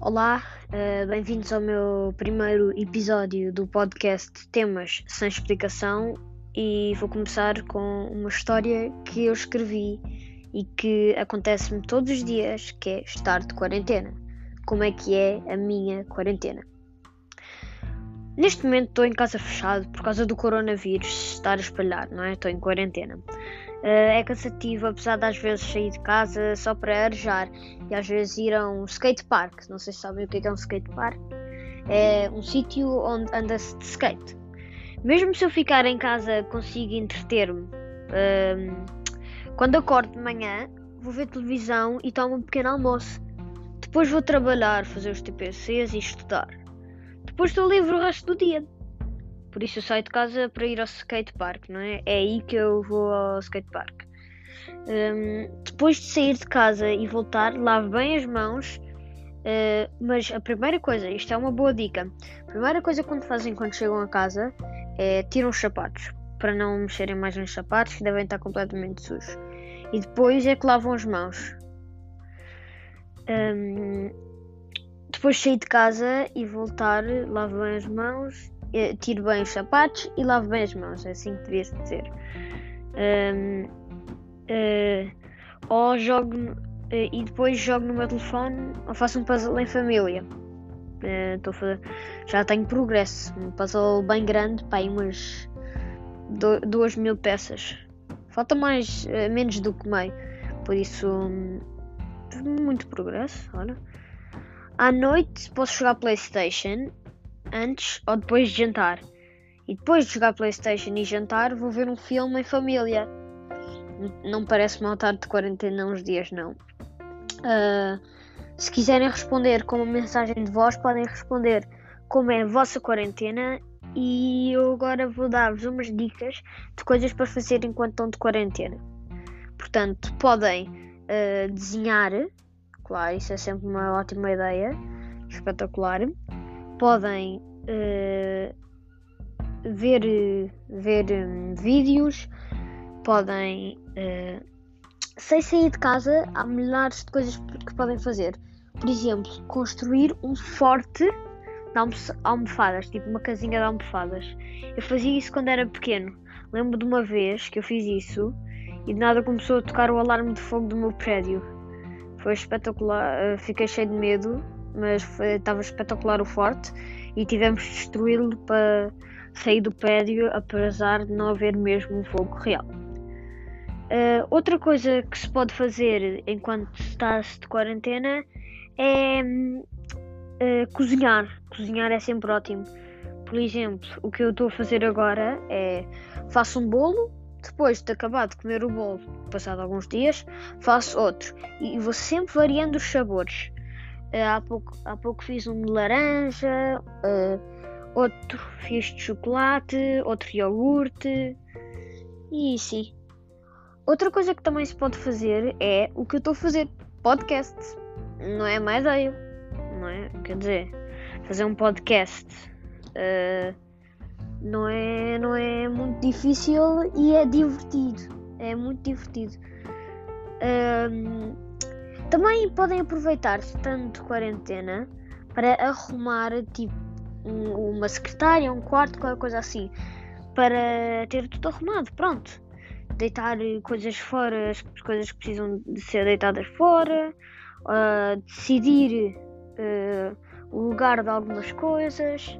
Olá, uh, bem-vindos ao meu primeiro episódio do podcast Temas Sem Explicação e vou começar com uma história que eu escrevi e que acontece-me todos os dias, que é estar de quarentena. Como é que é a minha quarentena? Neste momento estou em casa fechado por causa do coronavírus estar a espalhar, não é? Estou em quarentena. Uh, é cansativo, apesar de às vezes sair de casa só para arejar e às vezes ir a um skate park. Não sei se sabem o que é, é um skate park. É um sítio onde anda-se de skate. Mesmo se eu ficar em casa, consigo entreter-me. Uh, quando acordo de manhã, vou ver televisão e tomo um pequeno almoço. Depois vou trabalhar, fazer os TPCs e estudar. Depois estou livre o resto do dia. Por isso eu saio de casa para ir ao skatepark, não é? É aí que eu vou ao skatepark. Um, depois de sair de casa e voltar, lavo bem as mãos. Uh, mas a primeira coisa, isto é uma boa dica. A primeira coisa quando fazem quando chegam a casa é tiram os sapatos para não mexerem mais nos sapatos que devem estar completamente sujos. E depois é que lavam as mãos. Um, depois de sair de casa e voltar, lavo bem as mãos eh, tiro bem os sapatos e lavo bem as mãos, é assim que devia dizer. Um, uh, eh, ou jogo uh, e depois jogo no meu telefone ou faço um puzzle em família. Uh, fazer, já tenho progresso, um puzzle bem grande, pá, umas do, duas mil peças. Falta mais, menos do que meio, por isso um, muito progresso, olha. À noite posso jogar Playstation antes ou depois de jantar. E depois de jogar Playstation e jantar, vou ver um filme em família. Não parece mal estar de quarentena uns dias, não. Uh, se quiserem responder com uma mensagem de voz, podem responder como é a vossa quarentena. E eu agora vou dar-vos umas dicas de coisas para fazer enquanto estão de quarentena. Portanto, podem uh, desenhar, claro, isso é sempre uma ótima ideia, espetacular podem uh, ver, ver um, vídeos, podem. Uh, sem sair de casa, há milhares de coisas que podem fazer. Por exemplo, construir um forte de almofadas, tipo uma casinha de almofadas. Eu fazia isso quando era pequeno. Lembro de uma vez que eu fiz isso e de nada começou a tocar o alarme de fogo do meu prédio. Foi espetacular, eh, fiquei cheio de medo mas estava espetacular o forte e tivemos de destruí-lo para sair do prédio, apesar de não haver mesmo um fogo real. Uh, outra coisa que se pode fazer enquanto está-se de quarentena é uh, cozinhar. Cozinhar é sempre ótimo. Por exemplo, o que eu estou a fazer agora é faço um bolo, depois de acabar de comer o bolo, passado alguns dias, faço outro e vou sempre variando os sabores. Uh, há, pouco, há pouco fiz um de laranja, uh, outro fiz de chocolate, outro iogurte. E sim. Outra coisa que também se pode fazer é o que eu estou a fazer: podcast. Não é má ideia, não é? Quer dizer, fazer um podcast uh, não, é, não é muito difícil e é divertido. É muito divertido. Uh, também podem aproveitar, estando de quarentena, para arrumar tipo um, uma secretária, um quarto, qualquer coisa assim, para ter tudo arrumado. Pronto. Deitar coisas fora, as coisas que precisam de ser deitadas fora, uh, decidir uh, o lugar de algumas coisas.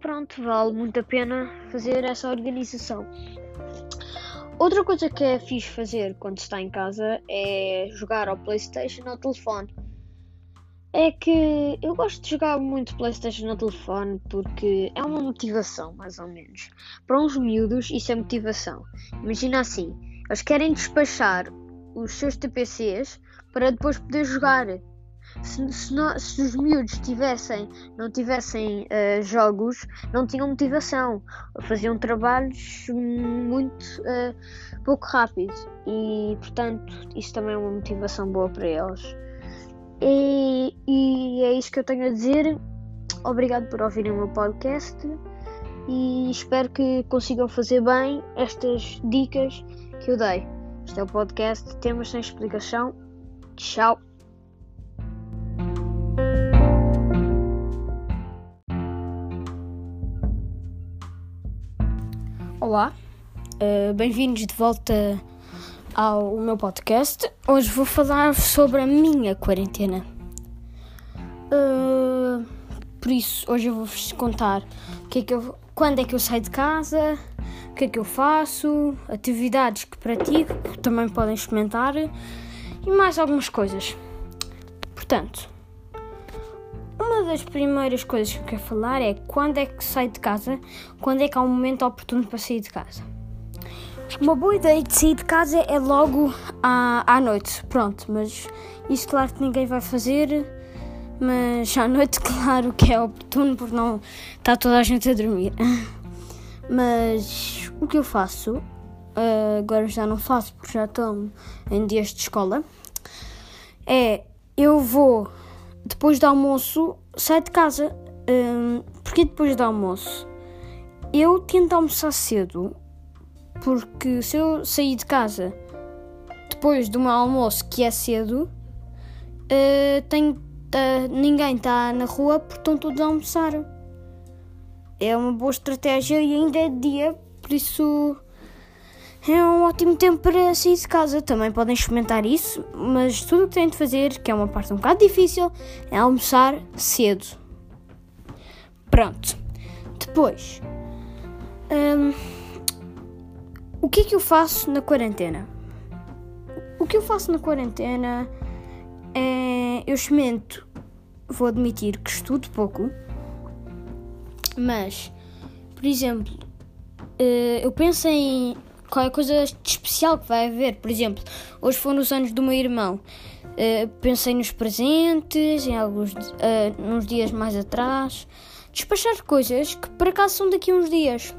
Pronto, vale muito a pena fazer essa organização. Outra coisa que é fixe fazer quando está em casa é jogar ao Playstation ao telefone. É que eu gosto de jogar muito Playstation no telefone porque é uma motivação, mais ou menos. Para uns miúdos isso é motivação. Imagina assim, eles querem despachar os seus TPCs para depois poder jogar se, se, não, se os miúdos tivessem, não tivessem uh, jogos, não tinham motivação. Faziam trabalhos muito uh, pouco rápidos. E, portanto, isso também é uma motivação boa para eles. E, e é isso que eu tenho a dizer. Obrigado por ouvirem o meu podcast e espero que consigam fazer bem estas dicas que eu dei. Este é o podcast Temas Sem Explicação. Tchau! Olá, uh, bem-vindos de volta ao meu podcast. Hoje vou falar sobre a minha quarentena. Uh, por isso, hoje eu vou-vos contar que é que eu, quando é que eu saio de casa, o que é que eu faço, atividades que pratico, que também podem experimentar e mais algumas coisas. Portanto, uma das primeiras coisas que eu quero falar é quando é que saio de casa, quando é que há um momento oportuno para sair de casa. Uma boa ideia de sair de casa é logo à, à noite, pronto, mas isso claro que ninguém vai fazer, mas à noite claro que é oportuno porque não está toda a gente a dormir. Mas o que eu faço, ah, agora já não faço porque já estou em dias de escola, é eu vou depois do almoço, saio de casa. Um, porque depois do almoço? Eu tento almoçar cedo, porque se eu sair de casa depois do meu almoço, que é cedo, uh, tenho, uh, ninguém está na rua porque estão todos a almoçar. É uma boa estratégia e ainda é dia, por isso é um ótimo tempo para sair de casa. Também podem experimentar isso, mas tudo o que têm de fazer, que é uma parte um bocado difícil, é almoçar cedo. Pronto. Depois, hum, o que é que eu faço na quarentena? O que eu faço na quarentena é. Eu experimento, vou admitir que estudo pouco, mas, por exemplo, eh, eu penso em qualquer coisa de especial que vai haver. Por exemplo, hoje foram os anos do meu irmão. Uh, pensei nos presentes, em alguns uh, nos dias mais atrás. Despachar coisas que por acaso são daqui a uns dias.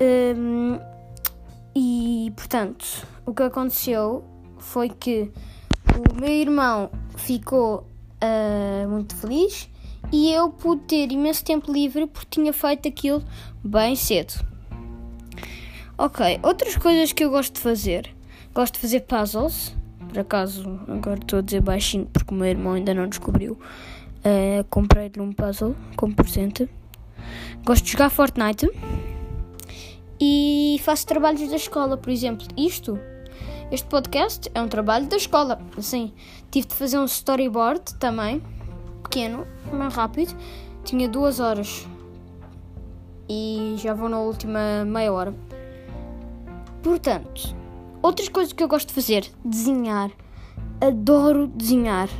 Um, ehm, e portanto, o que aconteceu foi que o meu irmão ficou uh, muito feliz e eu pude ter imenso tempo livre porque tinha feito aquilo bem cedo. Ok, outras coisas que eu gosto de fazer. Gosto de fazer puzzles. Por acaso, agora estou a dizer baixinho porque o meu irmão ainda não descobriu. Uh, Comprei-lhe um puzzle como presente. Gosto de jogar Fortnite. E faço trabalhos da escola, por exemplo. Isto, este podcast é um trabalho da escola. Assim, tive de fazer um storyboard também, pequeno, mais rápido. Tinha duas horas. E já vou na última meia hora. Portanto, outras coisas que eu gosto de fazer: desenhar. Adoro desenhar.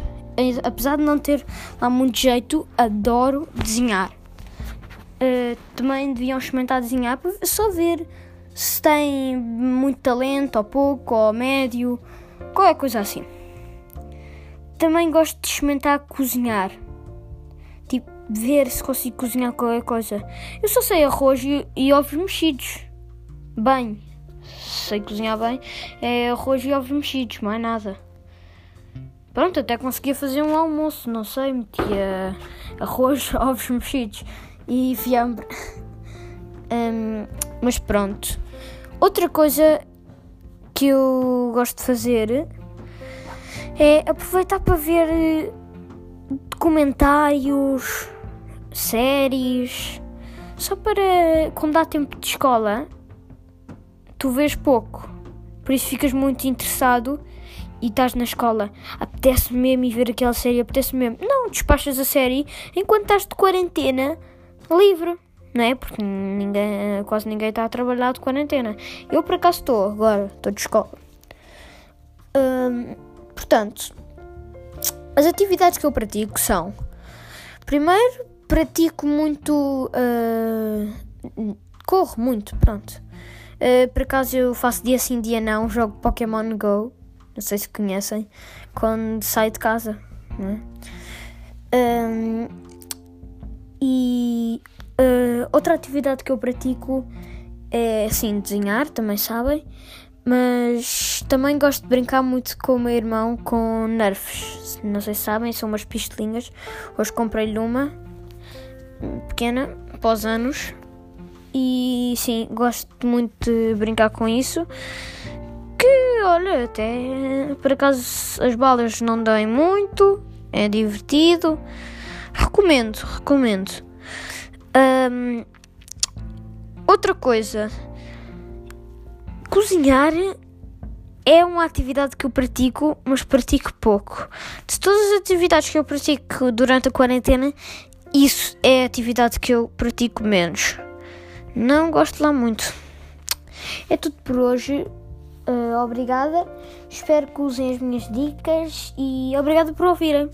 Apesar de não ter lá muito jeito, adoro desenhar. Uh, também deviam experimentar desenhar para só ver se tem muito talento, ou pouco, ou médio, qualquer coisa assim. Também gosto de experimentar cozinhar. Tipo, ver se consigo cozinhar qualquer coisa. Eu só sei arroz e, e ovos mexidos. Bem, sei cozinhar bem, é arroz e ovos mexidos, mais nada. Pronto, até conseguia fazer um almoço, não sei, metia arroz, ovos mexidos e fiambre. Um, mas pronto. Outra coisa que eu gosto de fazer é aproveitar para ver documentários, séries, só para quando dá tempo de escola tu vês pouco, por isso ficas muito interessado e estás na escola, apetece mesmo ir ver aquela série, apetece mesmo. Não, despachas a série enquanto estás de quarentena livre, não é? Porque ninguém, quase ninguém está a trabalhar de quarentena. Eu por acaso estou agora, estou de escola. Hum, portanto, as atividades que eu pratico são: primeiro, pratico muito. Uh, corro muito, pronto. Uh, por acaso eu faço dia sim, dia não, jogo Pokémon Go. Não sei se conhecem. Quando saio de casa. Né? Um, e uh, outra atividade que eu pratico é assim, desenhar, também sabem. Mas também gosto de brincar muito com o meu irmão com nerfs. Não sei se sabem, são umas pistolinhas. Hoje comprei-lhe uma pequena, após anos. E sim, gosto muito de brincar com isso. Que olha, até por acaso as balas não dão muito, é divertido. Recomendo, recomendo. Um, Outra coisa, cozinhar é uma atividade que eu pratico, mas pratico pouco. De todas as atividades que eu pratico durante a quarentena, isso é a atividade que eu pratico menos. Não gosto lá muito. É tudo por hoje. Uh, obrigada. Espero que usem as minhas dicas e obrigada por ouvirem.